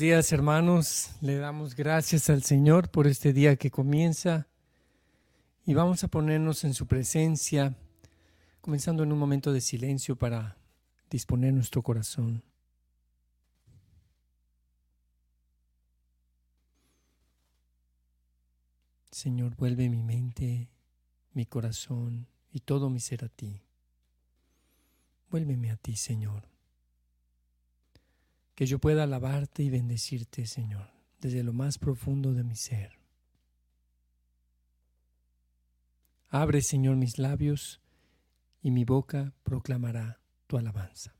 Días hermanos, le damos gracias al Señor por este día que comienza y vamos a ponernos en su presencia, comenzando en un momento de silencio para disponer nuestro corazón. Señor, vuelve mi mente, mi corazón y todo mi ser a ti. Vuélveme a ti, Señor que yo pueda alabarte y bendecirte, Señor, desde lo más profundo de mi ser. Abre, Señor, mis labios y mi boca proclamará tu alabanza.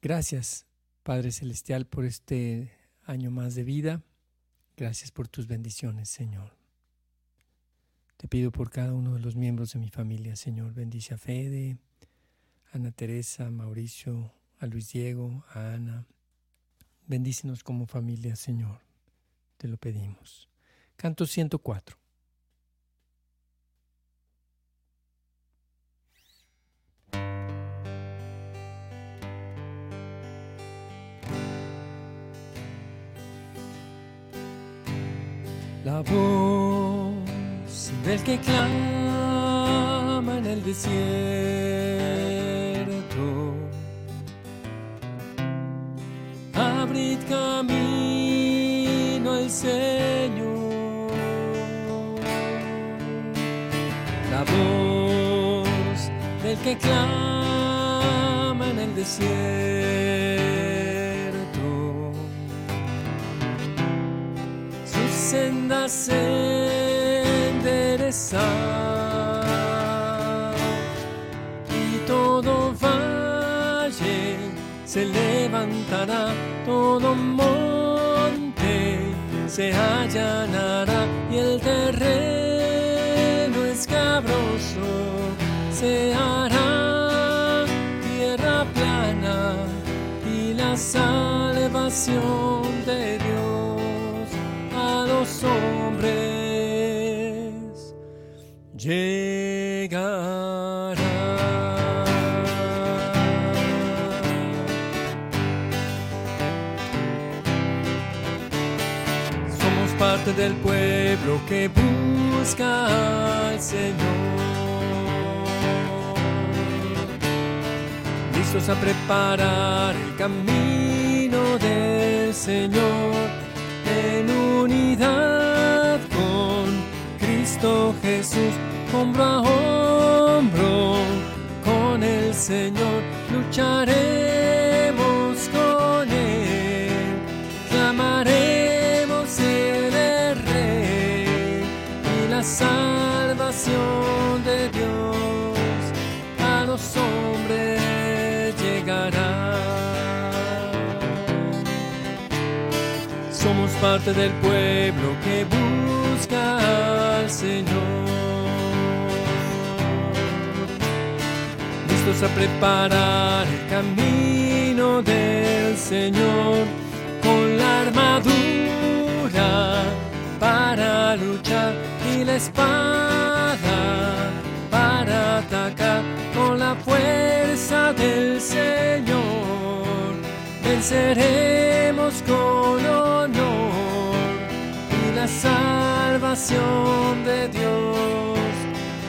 Gracias, Padre Celestial, por este año más de vida. Gracias por tus bendiciones, Señor. Te pido por cada uno de los miembros de mi familia, Señor. Bendice a Fede, Ana Teresa, Mauricio, a Luis Diego, a Ana. Bendícenos como familia, Señor. Te lo pedimos. Canto 104. La voz del que clama en el desierto abrid camino al Señor. La voz del que clama en el desierto. Sus sendas se enderezan y todo valle se levantará todo monte se allanará y el terreno escabroso se hará tierra plana y la salvación de Dios a los hombres llegará. Del pueblo que busca al Señor. Listos a preparar el camino del Señor en unidad con Cristo Jesús, hombro a hombro con el Señor lucharemos salvación de Dios a los hombres llegará. Somos parte del pueblo que busca al Señor. Listos a preparar el camino del Señor con la armadura para luchar espada para atacar con la fuerza del Señor. Venceremos con honor y la salvación de Dios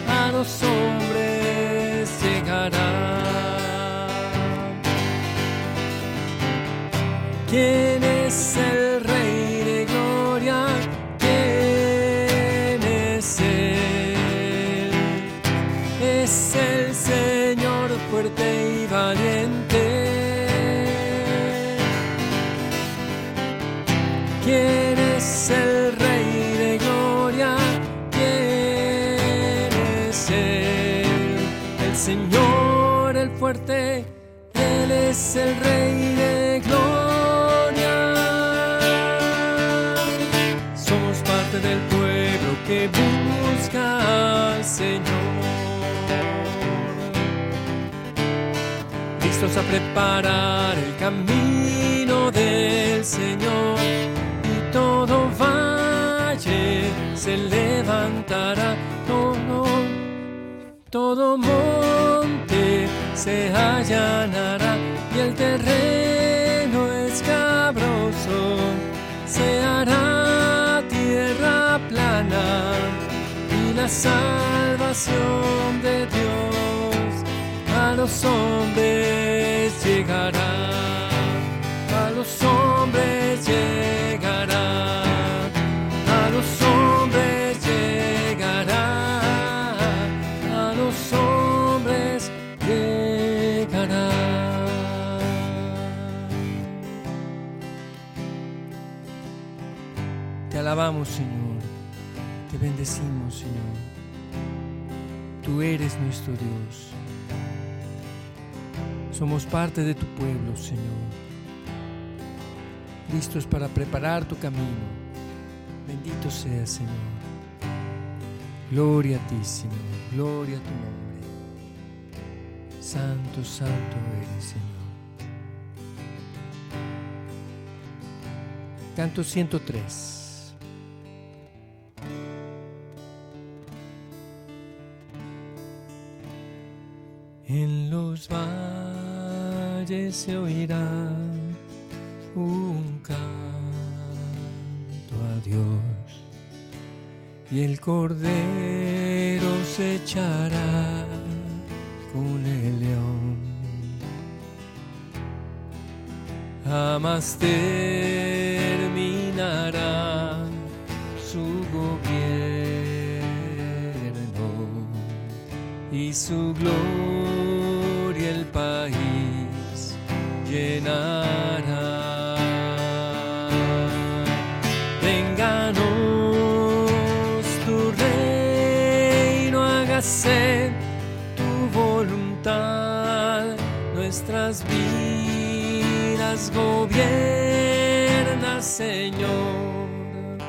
a los hombres llegará. ¿Quién es el ¿Quién es el Rey de Gloria? ¿Quién es Él? El Señor, el fuerte, Él es el Rey de Gloria. Somos parte del pueblo que busca al Señor. Listos a preparar el camino del Señor valle se levantará, todo, todo monte se allanará y el terreno se hará tierra plana y la salvación de Dios a los hombres llegará, a los hombres llegará, Eres nuestro Dios. Somos parte de tu pueblo, Señor. Listos para preparar tu camino. Bendito seas, Señor. Gloria a ti, Señor. Gloria a tu nombre. Santo, santo eres, Señor. Canto 103. En los valles se oirá un canto a Dios y el cordero se echará con el león. Jamás terminará su gobierno y su gloria llenará. Tu reino, hágase tu voluntad, nuestras vidas gobierna, Señor.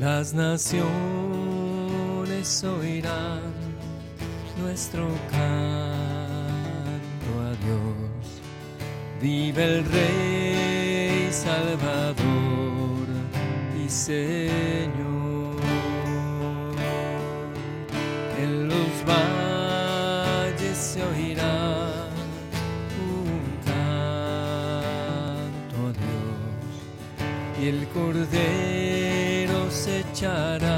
Las naciones oirán nuestro canto a Dios. Vive el Rey Salvador y Señor. En los valles se oirá un canto a Dios y el Cordero se echará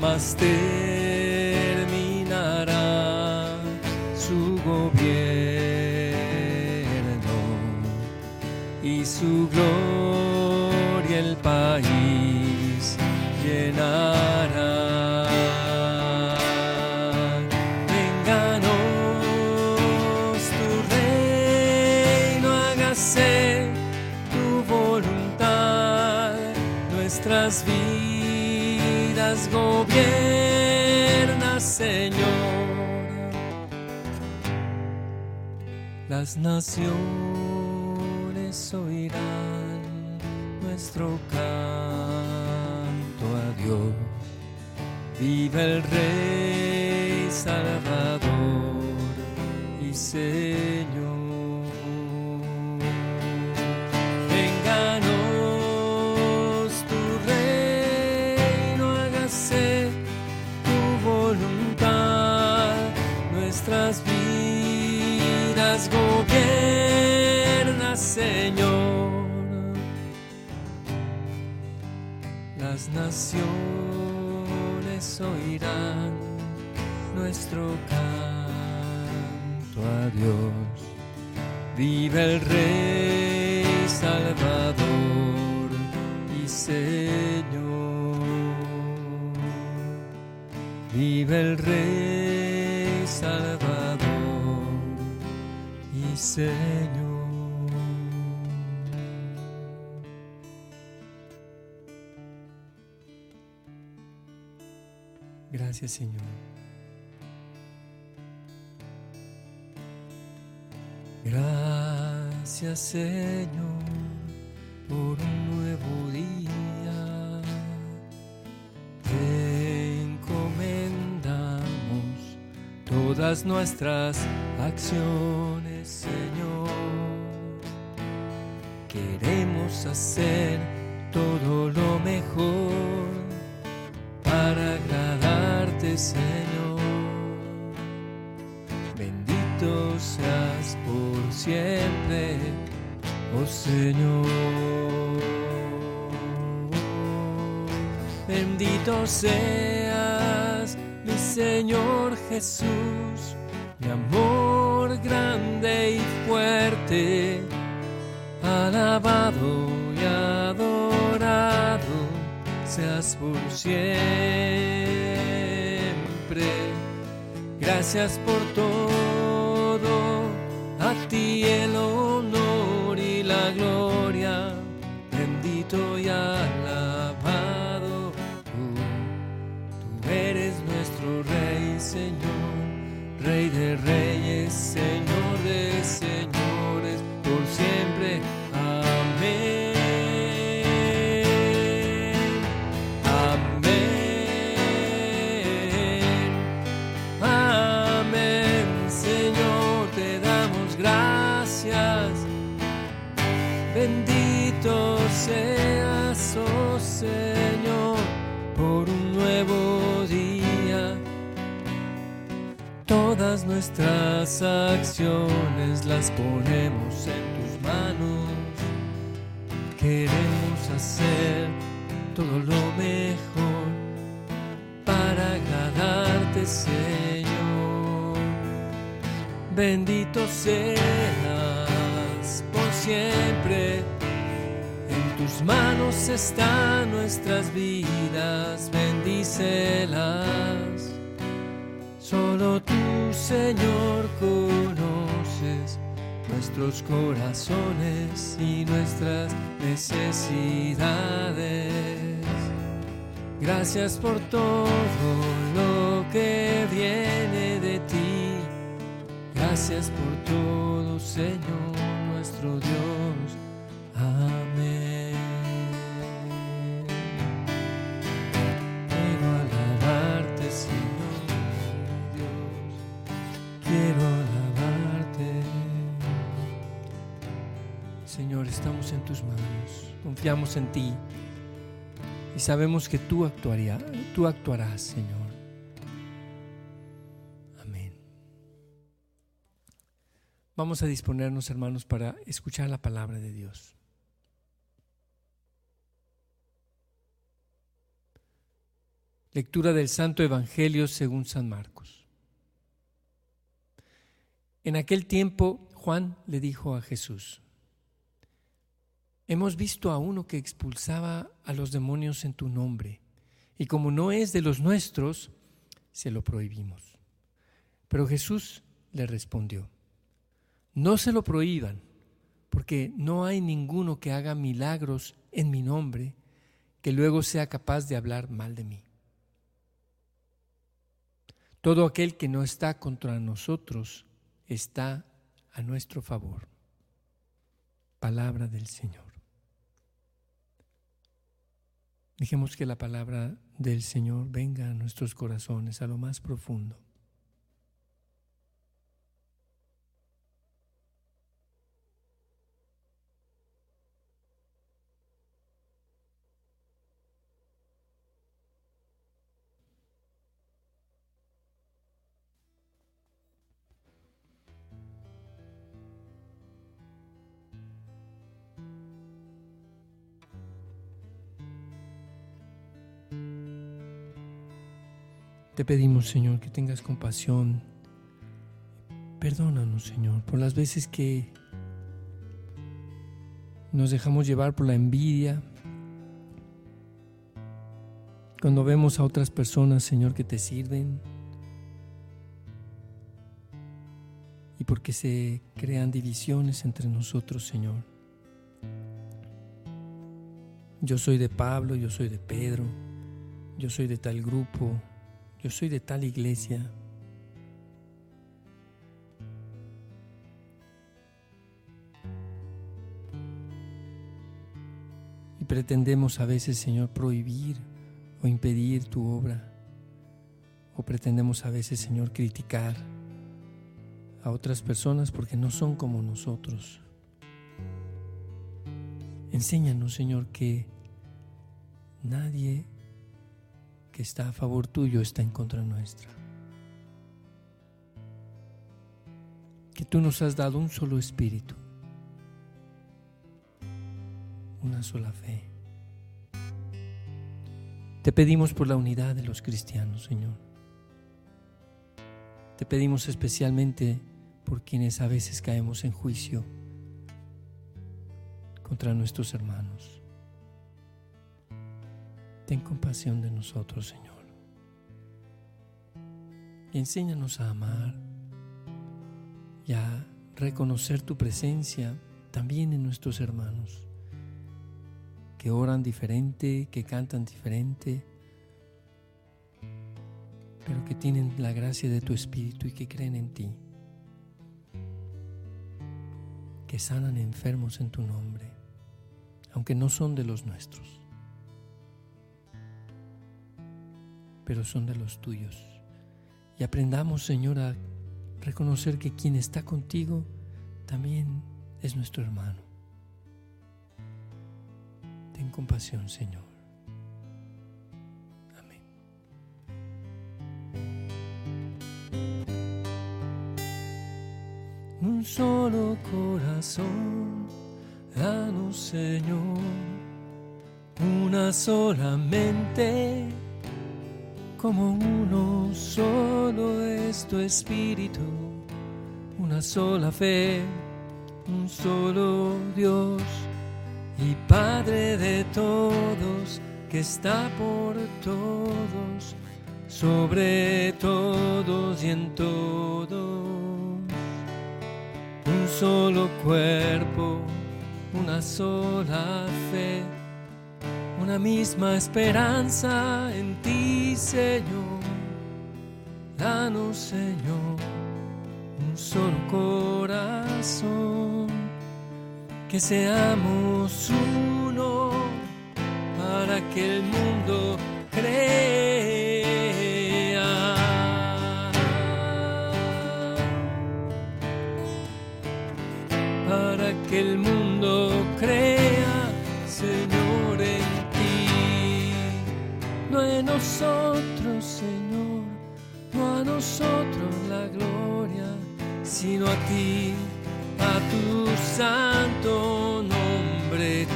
Jamás terminará su gobierno y su gloria el país llenará. Vidas gobierna, Señor. Las naciones oirán nuestro canto a Dios. Viva el Rey Salvador y Señor. Señor. Las naciones oirán nuestro canto a Dios. Viva el Rey Salvador y Señor. Viva el Rey Salvador y Señor. Gracias Señor. Gracias Señor por un nuevo día. Te encomendamos todas nuestras acciones, Señor. Queremos hacer todo lo mejor Señor. Bendito seas por siempre, oh Señor. Bendito seas, mi Señor Jesús, mi amor grande y fuerte, alabado y adorado seas por siempre. Gracias por todo, a ti el tus manos están nuestras vidas, bendícelas. Solo tú, Señor, conoces nuestros corazones y nuestras necesidades. Gracias por todo lo que viene de ti. Gracias por todo, Señor, nuestro Dios. Amén. Tus manos, confiamos en ti y sabemos que tú, actuarías, tú actuarás, Señor. Amén. Vamos a disponernos, hermanos, para escuchar la palabra de Dios. Lectura del Santo Evangelio según San Marcos. En aquel tiempo Juan le dijo a Jesús, Hemos visto a uno que expulsaba a los demonios en tu nombre, y como no es de los nuestros, se lo prohibimos. Pero Jesús le respondió, no se lo prohíban, porque no hay ninguno que haga milagros en mi nombre que luego sea capaz de hablar mal de mí. Todo aquel que no está contra nosotros está a nuestro favor. Palabra del Señor. Dejemos que la palabra del Señor venga a nuestros corazones, a lo más profundo. Te pedimos, Señor, que tengas compasión. Perdónanos, Señor, por las veces que nos dejamos llevar por la envidia. Cuando vemos a otras personas, Señor, que te sirven. Y porque se crean divisiones entre nosotros, Señor. Yo soy de Pablo, yo soy de Pedro, yo soy de tal grupo, yo soy de tal iglesia. Y pretendemos a veces, Señor, prohibir o impedir tu obra. O pretendemos a veces, Señor, criticar a otras personas porque no son como nosotros. Enséñanos, Señor, que nadie que está a favor tuyo está en contra nuestra. tú nos has dado un solo espíritu, una sola fe. Te pedimos por la unidad de los cristianos, Señor. Te pedimos especialmente por quienes a veces caemos en juicio contra nuestros hermanos. Ten compasión de nosotros, Señor. Y enséñanos a amar y a reconocer tu presencia también en nuestros hermanos, que oran diferente, que cantan diferente, pero que tienen la gracia de tu Espíritu y que creen en ti, que sanan enfermos en tu nombre, aunque no son de los nuestros, pero son de los tuyos. Y aprendamos, Señor, a reconocer que quien está contigo también es nuestro hermano. Ten compasión, Señor. Amén. Un solo corazón, danos, Señor, una sola mente como uno solo es tu espíritu, una sola fe, un solo Dios y Padre de todos, que está por todos, sobre todos y en todos. Un solo cuerpo, una sola fe una misma esperanza en ti, Señor. Danos, Señor, un solo corazón, que seamos uno para que el mundo crea. Sino a ti, a tu santo nombre,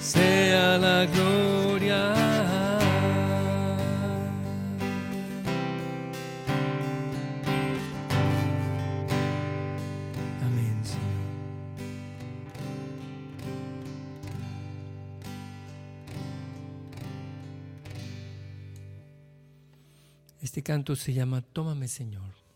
sea la gloria. Este canto se llama Tómame Señor.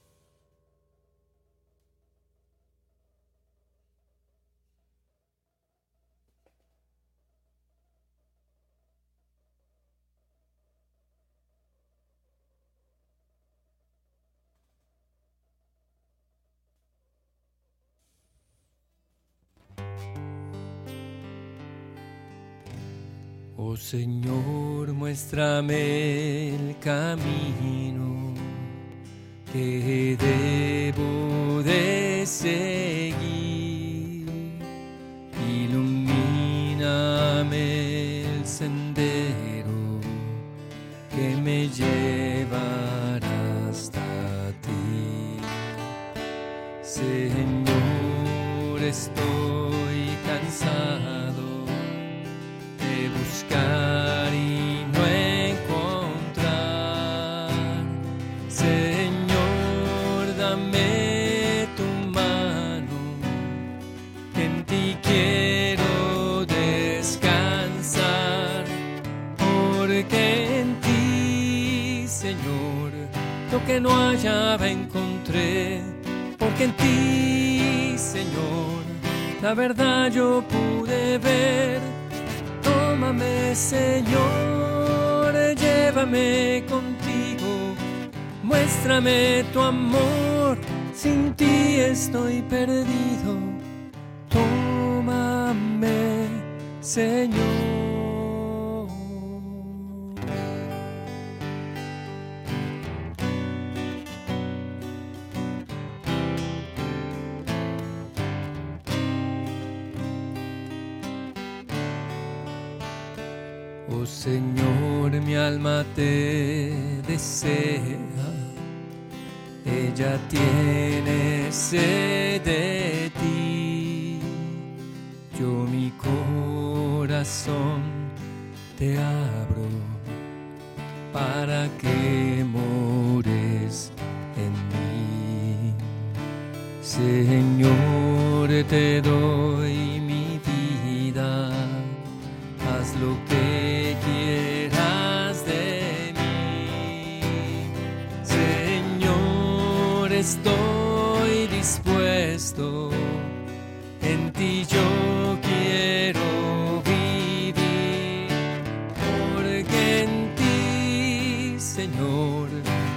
Oh Señor, muéstrame el camino que debo de seguir. Dame tu mano, en ti quiero descansar, porque en ti, Señor, lo que no hallaba encontré, porque en ti, Señor, la verdad yo pude ver. Tómame, Señor, llévame contigo, muéstrame tu amor, sin ti estoy perdido. Tómame, Señor. Oh Señor, mi alma te desea, ella tiene sed de ti. Yo mi corazón te abro para que mores en mí. Señor, te doy estoy dispuesto, en ti yo quiero vivir, porque en ti, Señor,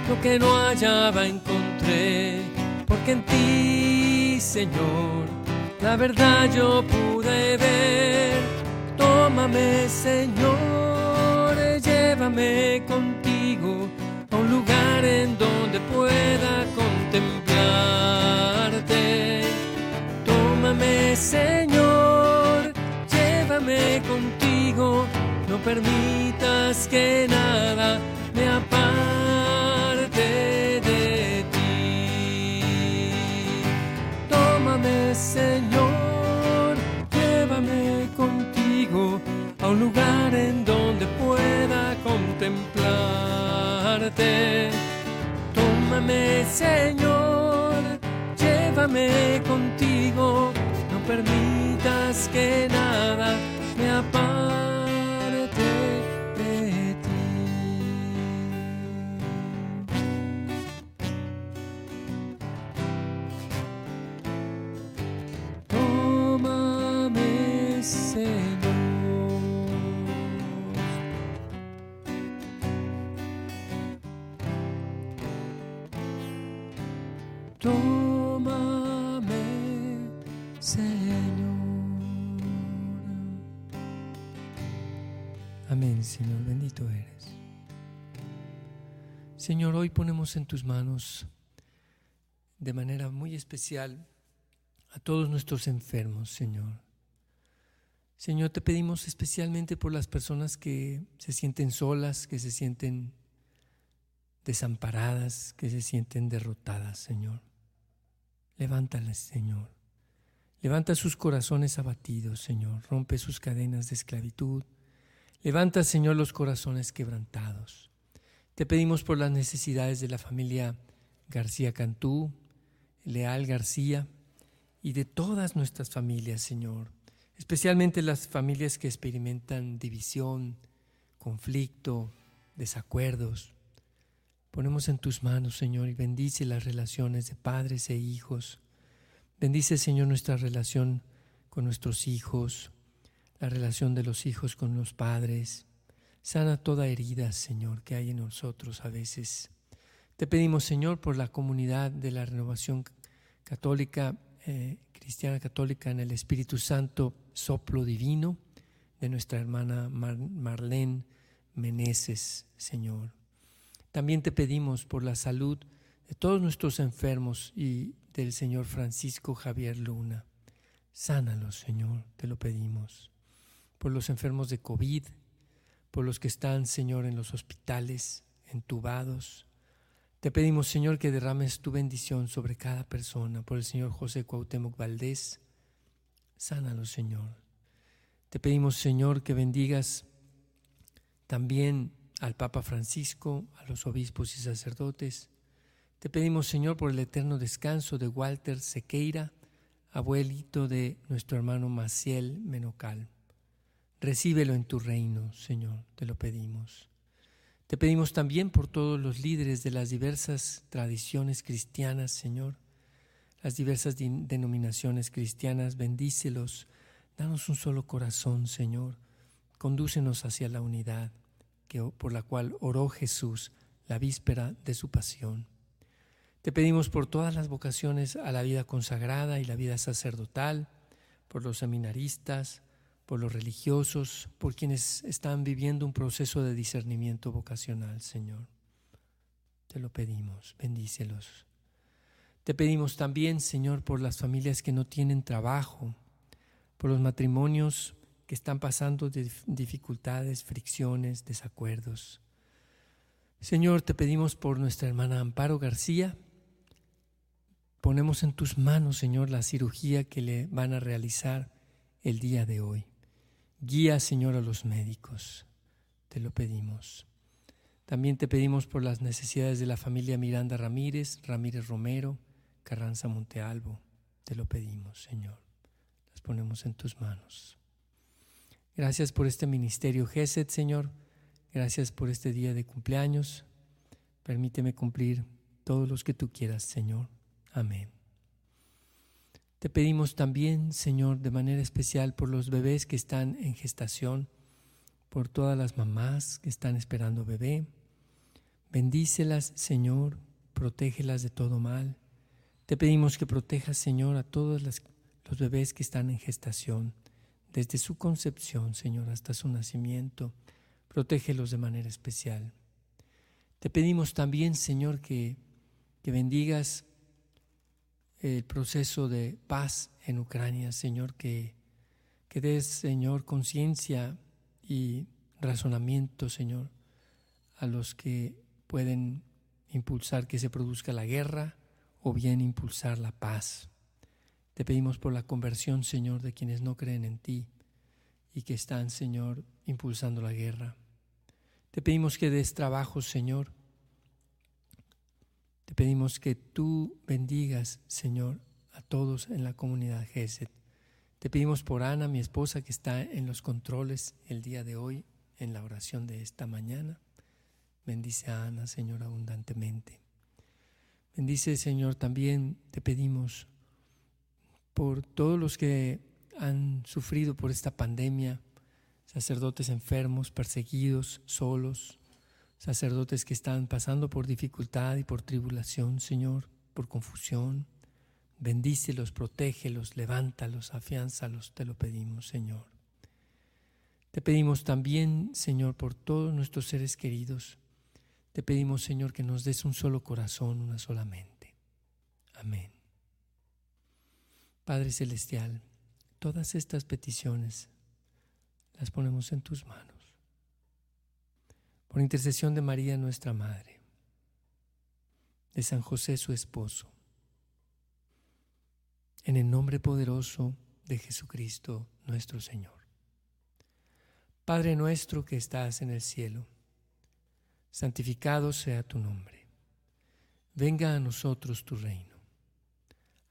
lo que no hallaba encontré, porque en ti, Señor, la verdad yo pude ver. Tómame, Señor, llévame contigo a un lugar en donde pueda contemplarte. Tómame, Señor, llévame contigo, no permitas que nada me aparte de ti. Tómame, Señor, llévame contigo a un lugar en donde pueda contemplarte. Señor, llévame contigo, no permitas que nada me aparte Tómame, Señor. Amén, Señor, bendito eres. Señor, hoy ponemos en tus manos de manera muy especial a todos nuestros enfermos, Señor. Señor, te pedimos especialmente por las personas que se sienten solas, que se sienten desamparadas, que se sienten derrotadas, Señor. Levántales, Señor. Levanta sus corazones abatidos, Señor. Rompe sus cadenas de esclavitud. Levanta, Señor, los corazones quebrantados. Te pedimos por las necesidades de la familia García Cantú, Leal García y de todas nuestras familias, Señor. Especialmente las familias que experimentan división, conflicto, desacuerdos. Ponemos en tus manos, Señor, y bendice las relaciones de padres e hijos. Bendice, Señor, nuestra relación con nuestros hijos, la relación de los hijos con los padres. Sana toda herida, Señor, que hay en nosotros a veces. Te pedimos, Señor, por la comunidad de la renovación católica, eh, cristiana católica en el Espíritu Santo, soplo divino de nuestra hermana Mar Marlene Meneses, Señor. También te pedimos por la salud de todos nuestros enfermos y del Señor Francisco Javier Luna. Sánalos, Señor, te lo pedimos. Por los enfermos de COVID, por los que están, Señor, en los hospitales, entubados. Te pedimos, Señor, que derrames tu bendición sobre cada persona. Por el Señor José Cuauhtémoc Valdés, sánalos, Señor. Te pedimos, Señor, que bendigas también al Papa Francisco, a los obispos y sacerdotes. Te pedimos, Señor, por el eterno descanso de Walter Sequeira, abuelito de nuestro hermano Maciel Menocal. Recíbelo en tu reino, Señor, te lo pedimos. Te pedimos también por todos los líderes de las diversas tradiciones cristianas, Señor, las diversas denominaciones cristianas, bendícelos, danos un solo corazón, Señor, condúcenos hacia la unidad que, por la cual oró Jesús la víspera de su pasión. Te pedimos por todas las vocaciones a la vida consagrada y la vida sacerdotal, por los seminaristas, por los religiosos, por quienes están viviendo un proceso de discernimiento vocacional, Señor. Te lo pedimos, bendícelos. Te pedimos también, Señor, por las familias que no tienen trabajo, por los matrimonios que están pasando dificultades, fricciones, desacuerdos. Señor, te pedimos por nuestra hermana Amparo García, ponemos en tus manos, Señor, la cirugía que le van a realizar el día de hoy. Guía, Señor, a los médicos. Te lo pedimos. También te pedimos por las necesidades de la familia Miranda Ramírez, Ramírez Romero, Carranza Montealvo. Te lo pedimos, Señor. Las ponemos en tus manos. Gracias por este ministerio GESED, Señor. Gracias por este día de cumpleaños. Permíteme cumplir todos los que tú quieras, Señor. Amén. Te pedimos también, Señor, de manera especial por los bebés que están en gestación, por todas las mamás que están esperando bebé. Bendícelas, Señor, protégelas de todo mal. Te pedimos que protejas, Señor, a todos los bebés que están en gestación, desde su concepción, Señor, hasta su nacimiento. Protégelos de manera especial. Te pedimos también, Señor, que, que bendigas el proceso de paz en Ucrania, Señor, que, que des, Señor, conciencia y razonamiento, Señor, a los que pueden impulsar que se produzca la guerra o bien impulsar la paz. Te pedimos por la conversión, Señor, de quienes no creen en ti y que están, Señor, impulsando la guerra. Te pedimos que des trabajo, Señor, te pedimos que tú bendigas, Señor, a todos en la comunidad GESET. Te pedimos por Ana, mi esposa, que está en los controles el día de hoy, en la oración de esta mañana. Bendice a Ana, Señor, abundantemente. Bendice, Señor, también te pedimos por todos los que han sufrido por esta pandemia, sacerdotes enfermos, perseguidos, solos, sacerdotes que están pasando por dificultad y por tribulación, Señor, por confusión. Bendícelos, protégelos, levántalos, afiánzalos, te lo pedimos, Señor. Te pedimos también, Señor, por todos nuestros seres queridos. Te pedimos, Señor, que nos des un solo corazón, una sola mente. Amén. Padre Celestial, todas estas peticiones las ponemos en tus manos por intercesión de María nuestra Madre, de San José su esposo, en el nombre poderoso de Jesucristo nuestro Señor. Padre nuestro que estás en el cielo, santificado sea tu nombre. Venga a nosotros tu reino.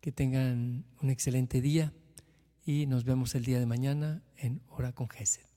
que tengan un excelente día y nos vemos el día de mañana en Hora con Gesed.